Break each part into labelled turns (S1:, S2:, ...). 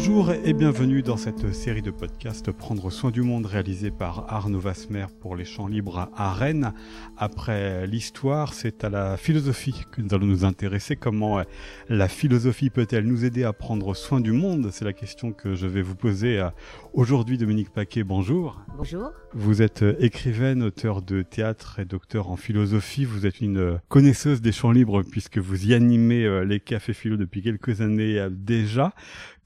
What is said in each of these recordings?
S1: Bonjour et bienvenue dans cette série de podcasts Prendre soin du monde réalisée par Arnaud Vasmer pour les champs libres à Rennes. Après l'histoire, c'est à la philosophie que nous allons nous intéresser. Comment la philosophie peut-elle nous aider à prendre soin du monde? C'est la question que je vais vous poser aujourd'hui. Dominique Paquet, bonjour.
S2: Bonjour.
S1: Vous êtes écrivaine, auteur de théâtre et docteur en philosophie. Vous êtes une connaisseuse des champs libres puisque vous y animez euh, les cafés philo depuis quelques années euh, déjà.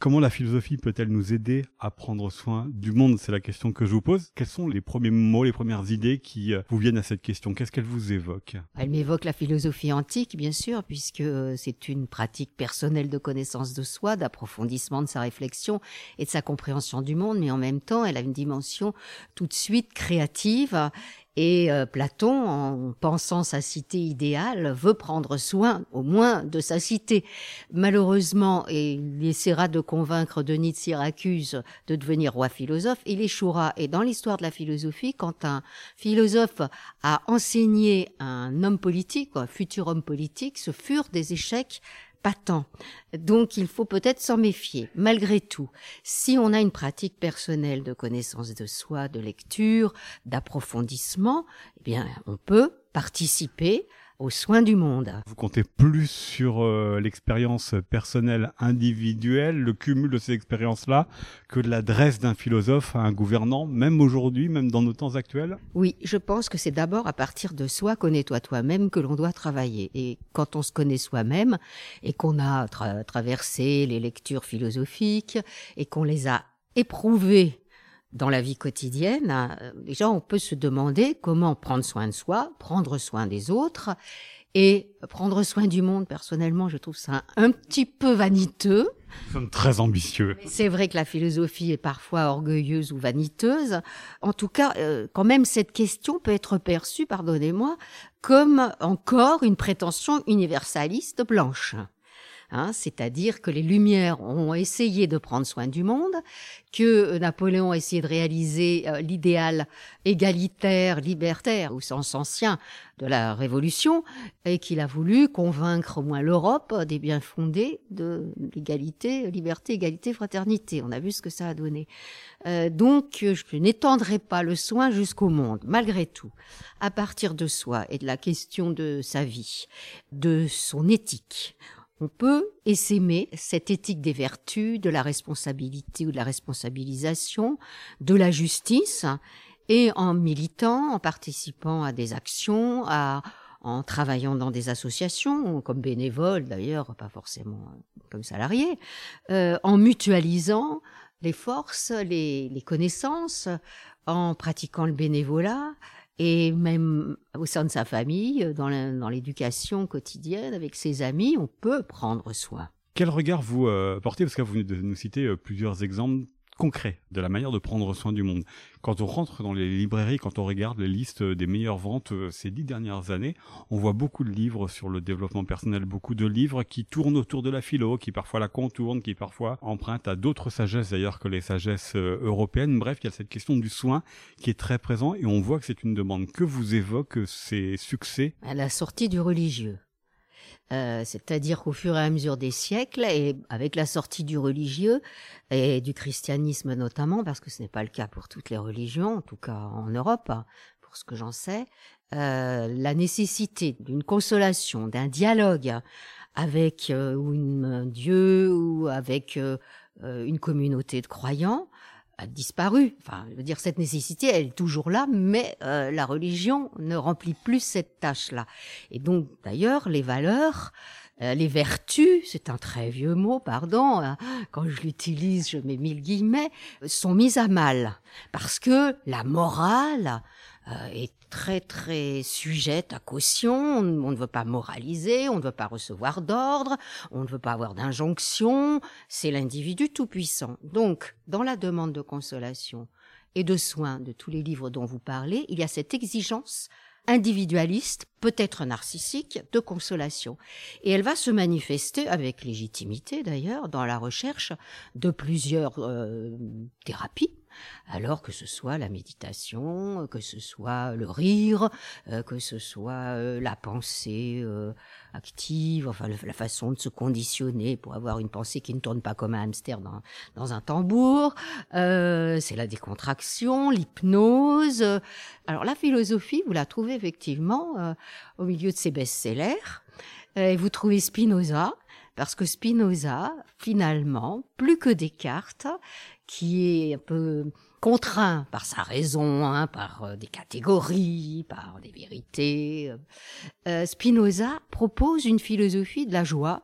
S1: Comment la philosophie peut-elle nous aider à prendre soin du monde? C'est la question que je vous pose. Quels sont les premiers mots, les premières idées qui euh, vous viennent à cette question? Qu'est-ce qu'elle vous évoque
S2: Elle m'évoque la philosophie antique, bien sûr, puisque euh, c'est une pratique personnelle de connaissance de soi, d'approfondissement de sa réflexion et de sa compréhension du monde, mais en même temps, elle a une dimension tout de suite créative et euh, Platon, en pensant sa cité idéale, veut prendre soin au moins de sa cité. Malheureusement, et il essaiera de convaincre Denis de Syracuse de devenir roi philosophe, il échouera. Et dans l'histoire de la philosophie, quand un philosophe a enseigné un homme politique, un futur homme politique, ce furent des échecs pas tant. Donc il faut peut-être s'en méfier. Malgré tout, si on a une pratique personnelle de connaissance de soi, de lecture, d'approfondissement, eh bien on peut participer aux soins du monde.
S1: Vous comptez plus sur euh, l'expérience personnelle individuelle, le cumul de ces expériences-là, que de l'adresse d'un philosophe à un gouvernant, même aujourd'hui, même dans nos temps actuels?
S2: Oui, je pense que c'est d'abord à partir de soi, connais-toi toi-même, que l'on doit travailler. Et quand on se connaît soi-même et qu'on a traversé les lectures philosophiques et qu'on les a éprouvées dans la vie quotidienne, euh, déjà on peut se demander comment prendre soin de soi, prendre soin des autres et prendre soin du monde. Personnellement, je trouve ça un, petit peu vaniteux.
S1: Nous sommes très ambitieux.
S2: C'est vrai que la philosophie est parfois orgueilleuse ou vaniteuse. En tout cas, euh, quand même, cette question peut être perçue, pardonnez-moi, comme encore une prétention universaliste blanche. Hein, c'est-à-dire que les Lumières ont essayé de prendre soin du monde, que Napoléon a essayé de réaliser euh, l'idéal égalitaire, libertaire, au sens ancien de la Révolution, et qu'il a voulu convaincre au moins l'Europe des biens fondés de l'égalité, liberté, égalité, fraternité. On a vu ce que ça a donné. Euh, donc, je n'étendrai pas le soin jusqu'au monde, malgré tout. À partir de soi et de la question de sa vie, de son éthique, on peut essaimer cette éthique des vertus, de la responsabilité ou de la responsabilisation, de la justice, et en militant, en participant à des actions, en travaillant dans des associations, comme bénévole d'ailleurs, pas forcément comme salarié, euh, en mutualisant les forces, les connaissances, en pratiquant le bénévolat, et même au sein de sa famille, dans l'éducation quotidienne, avec ses amis, on peut prendre soin.
S1: Quel regard vous euh, portez Parce que vous venez de nous citer euh, plusieurs exemples concret de la manière de prendre soin du monde. Quand on rentre dans les librairies, quand on regarde les listes des meilleures ventes euh, ces dix dernières années, on voit beaucoup de livres sur le développement personnel, beaucoup de livres qui tournent autour de la philo, qui parfois la contournent, qui parfois empruntent à d'autres sagesses d'ailleurs que les sagesses euh, européennes. Bref, il y a cette question du soin qui est très présent et on voit que c'est une demande que vous évoquent ces succès?
S2: À la sortie du religieux. Euh, c'est-à-dire qu'au fur et à mesure des siècles, et avec la sortie du religieux et du christianisme notamment, parce que ce n'est pas le cas pour toutes les religions, en tout cas en Europe, hein, pour ce que j'en sais, euh, la nécessité d'une consolation, d'un dialogue avec euh, un Dieu ou avec une communauté de croyants, a disparu. Enfin, je veux dire, cette nécessité, elle est toujours là, mais euh, la religion ne remplit plus cette tâche-là. Et donc, d'ailleurs, les valeurs, euh, les vertus, c'est un très vieux mot, pardon, hein, quand je l'utilise, je mets mille guillemets, sont mises à mal. Parce que la morale est très très sujette à caution, on, ne veut pas moraliser, on ne veut pas recevoir d'ordre, on ne veut pas avoir d'injonction, c'est l'individu tout-puissant. Donc, dans la demande de consolation et de soins de tous les livres dont vous parlez, il y a cette exigence individualiste, peut-être narcissique, de consolation. Et elle va se manifester avec légitimité d'ailleurs dans la recherche de plusieurs euh, thérapies Alors que ce soit la méditation, que ce soit le rire, euh, que ce soit euh, la pensée euh, active, enfin la façon de se conditionner pour avoir une pensée qui ne tourne pas comme un hamster dans, dans un tambour, c'est la décontraction, l'hypnose. Alors la philosophie, vous la trouvez effectivement au milieu de ces best-sellers. Et vous trouvez Spinoza, parce que Spinoza, finalement, plus que Descartes, qui est un peu contraint par sa raison, hein, par euh, des catégories, par des vérités, euh, euh, Spinoza propose une philosophie de la joie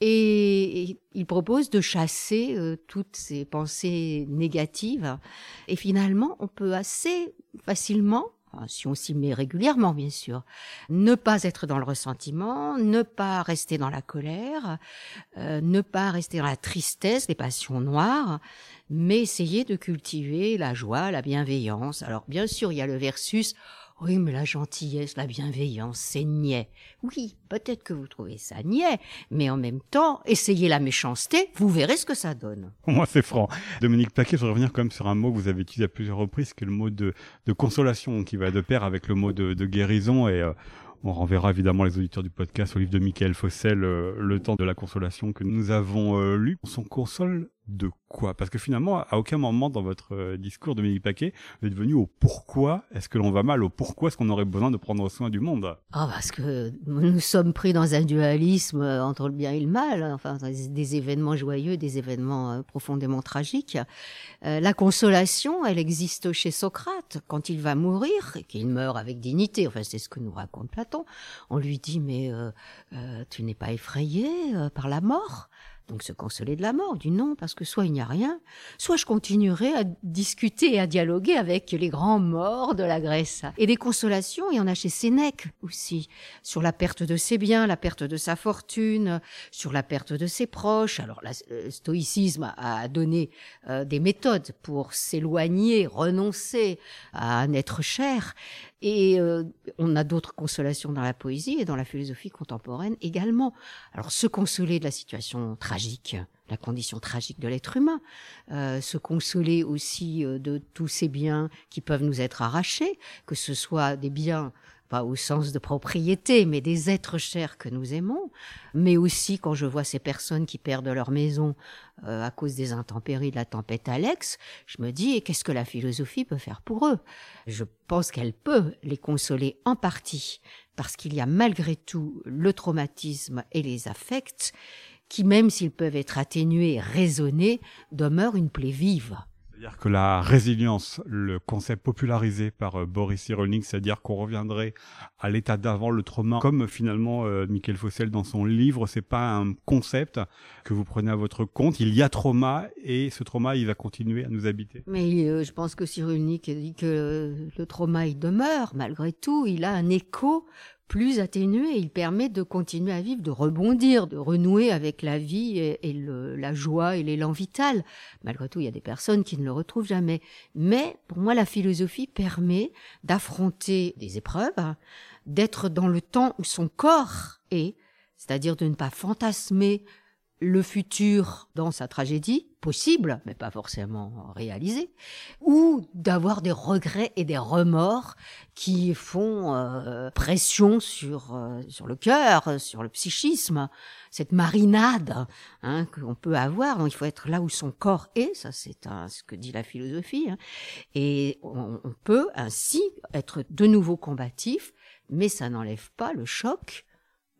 S2: et il propose de chasser toutes ces pensées négatives. Et finalement, on peut assez facilement si on s'y met régulièrement, bien sûr. Ne pas être dans le ressentiment, ne pas rester dans la colère, euh, ne pas rester dans la tristesse, les passions noires, mais essayer de cultiver la joie, la bienveillance. Alors, bien sûr, il y a le versus oui, mais la gentillesse, la bienveillance, c'est niais. Oui, peut-être que vous trouvez ça niais, mais en même temps, essayez la méchanceté, vous verrez ce que ça donne.
S1: Moi, c'est franc. Dominique Paquet, je vais revenir quand même sur un mot que vous avez utilisé à plusieurs reprises, qui est le mot de, consolation, qui va de pair avec le mot de, guérison. Et euh, on renverra évidemment les auditeurs du podcast au livre de Michael Fossel, euh, Le temps de la consolation que nous avons euh, lu. On s'en console de quoi? Parce que finalement, à aucun moment dans votre euh, discours, Dominique Paquet, vous êtes venu au pourquoi est-ce que l'on va mal, au pourquoi est-ce qu'on aurait besoin de prendre soin du monde?
S2: Ah, parce que nous sommes pris dans un dualisme euh, entre le bien et le mal, hein. enfin des événements joyeux, des événements euh, profondément tragiques. la consolation, elle existe chez Socrate quand il va mourir et qu'il meurt avec dignité. Enfin, c'est ce que nous raconte Platon. On lui dit mais tu n'es pas effrayé par la mort? Donc se consoler de la mort, du non, parce que soit il n'y a rien, soit je continuerai à discuter et à dialoguer avec les grands morts de la Grèce. Et des consolations, il y en a chez Sénèque aussi, sur la perte de ses biens, la perte de sa fortune, sur la perte de ses proches. Alors le stoïcisme a donné euh, des méthodes pour s'éloigner, renoncer à un être cher. Et euh, on a d'autres consolations dans la poésie et dans la philosophie contemporaine également. Alors se consoler de la situation tragique, la condition tragique de l'être humain, euh, se consoler aussi euh, de tous ces biens qui peuvent nous être arrachés, que ce soit des biens pas au sens de propriété, mais des êtres chers que nous aimons, mais aussi quand je vois ces personnes qui perdent leur maison euh, à cause des intempéries de la tempête Alex, je me dis qu'est-ce que la philosophie peut faire pour eux? Je pense qu'elle peut les consoler en partie, parce qu'il y a malgré tout le traumatisme et les affects qui, même s'ils peuvent être atténués, raisonnés, demeurent une plaie vive.
S1: C'est-à-dire que la résilience, le concept popularisé par euh, Boris Cyrulnik, c'est-à-dire qu'on reviendrait à l'état d'avant le trauma, comme finalement euh, Michael Fossel dans son livre, c'est pas un concept que vous prenez à votre compte. Il y a trauma et ce trauma, il va continuer à nous habiter.
S2: Mais euh, je pense que Cyrulnik dit que le trauma, il demeure malgré tout. Il a un écho plus atténué. Il permet de continuer à vivre, de rebondir, de renouer avec la vie et, la joie et l'élan vital. Malgré tout, il y a des personnes qui ne le retrouvent jamais. Mais pour moi, la philosophie permet d'affronter des épreuves, d'être dans le temps où son corps est, c'est-à-dire de ne pas fantasmer le futur dans sa tragédie, possible, mais pas forcément réalisé, ou d'avoir des regrets et des remords qui font euh, pression sur, euh, sur le cœur, sur le psychisme, cette marinade hein, qu'on peut avoir. Donc il faut être là où son corps est, ça c'est ce que dit la philosophie, hein. et on, on peut ainsi être de nouveau combatif, mais ça n'enlève pas le choc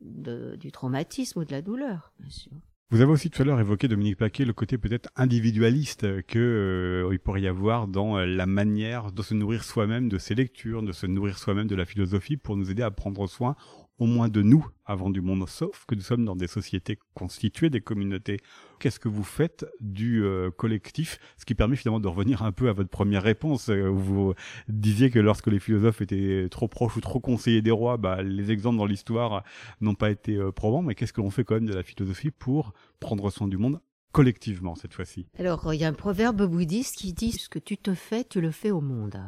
S2: de, du traumatisme ou de la douleur, bien sûr.
S1: Vous avez aussi tout à l'heure évoqué, Dominique Paquet, le côté peut-être individualiste que euh, il pourrait y avoir dans euh, la manière de se nourrir soi-même de ses lectures, de se nourrir soi-même de la philosophie pour nous aider à prendre soin au moins de nous avant du monde, sauf que nous sommes dans des sociétés constituées, des communautés. Qu'est-ce que vous faites du euh, collectif Ce qui permet finalement de revenir un peu à votre première réponse, euh, où vous disiez que lorsque les philosophes étaient trop proches ou trop conseillers des rois, bah, les exemples dans l'histoire n'ont pas été euh, probants, mais qu'est-ce que l'on fait quand même de la philosophie pour prendre soin du monde collectivement cette fois-ci?
S2: Alors, il y a un proverbe bouddhiste qui dit ce que tu te fais, tu le fais au monde.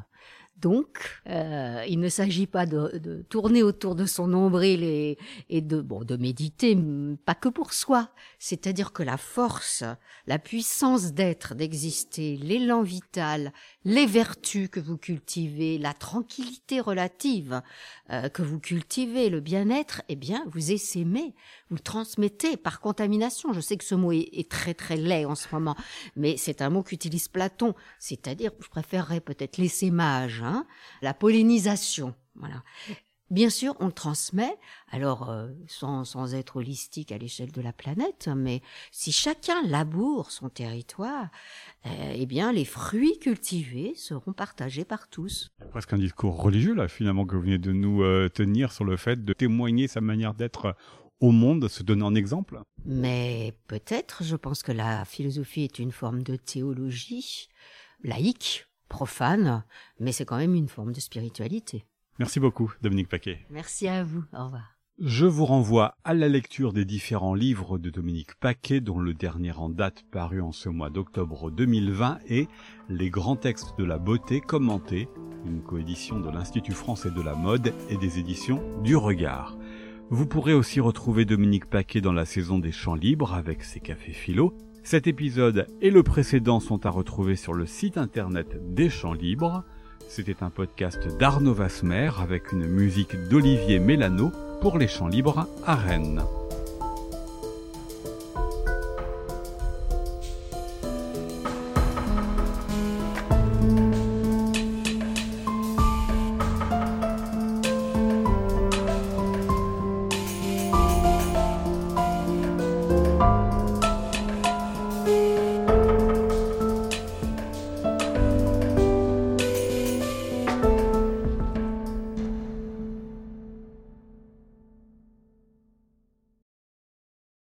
S2: Donc, euh, il ne s'agit pas de, de, tourner autour de son nombril et, et de, bon, de méditer, pas que pour soi. C'est-à-dire que la force, la puissance d'être, d'exister, l'élan vital, les vertus que vous cultivez, la tranquillité relative euh, que vous cultivez, le bien-être, eh bien, vous essaimez, vous transmettez par contamination. Je sais que ce mot est, est très très laid en ce moment, mais c'est un mot qu'utilise Platon. C'est-à-dire, je préférerais peut-être l'essaimage Hein, la pollinisation. Voilà. Bien sûr, on le transmet, alors euh, sans, sans, être holistique à l'échelle de la planète, mais si chacun laboure son territoire, euh, eh bien les fruits cultivés seront partagés par tous.
S1: Presque un discours religieux là, finalement, que vous venez de nous euh, tenir sur le fait de témoigner sa manière d'être au monde, se donner en exemple.
S2: Mais peut-être, je pense que la philosophie est une forme de théologie laïque profane, mais c'est quand même une forme de spiritualité.
S1: Merci beaucoup, Dominique Paquet.
S2: Merci à vous. Au revoir.
S1: Je vous renvoie à la lecture des différents livres de Dominique Paquet, dont le dernier en date paru en ce mois d'octobre 2020 est Les grands textes de la beauté commentés, une coédition de l'Institut français de la mode et des éditions du Regard. Vous pourrez aussi retrouver Dominique Paquet dans la saison des champs libres avec ses cafés philo cet épisode et le précédent sont à retrouver sur le site internet des Champs Libres. C'était un podcast d'Arnaud Vasmer avec une musique d'Olivier Mélano pour les Champs Libres à Rennes.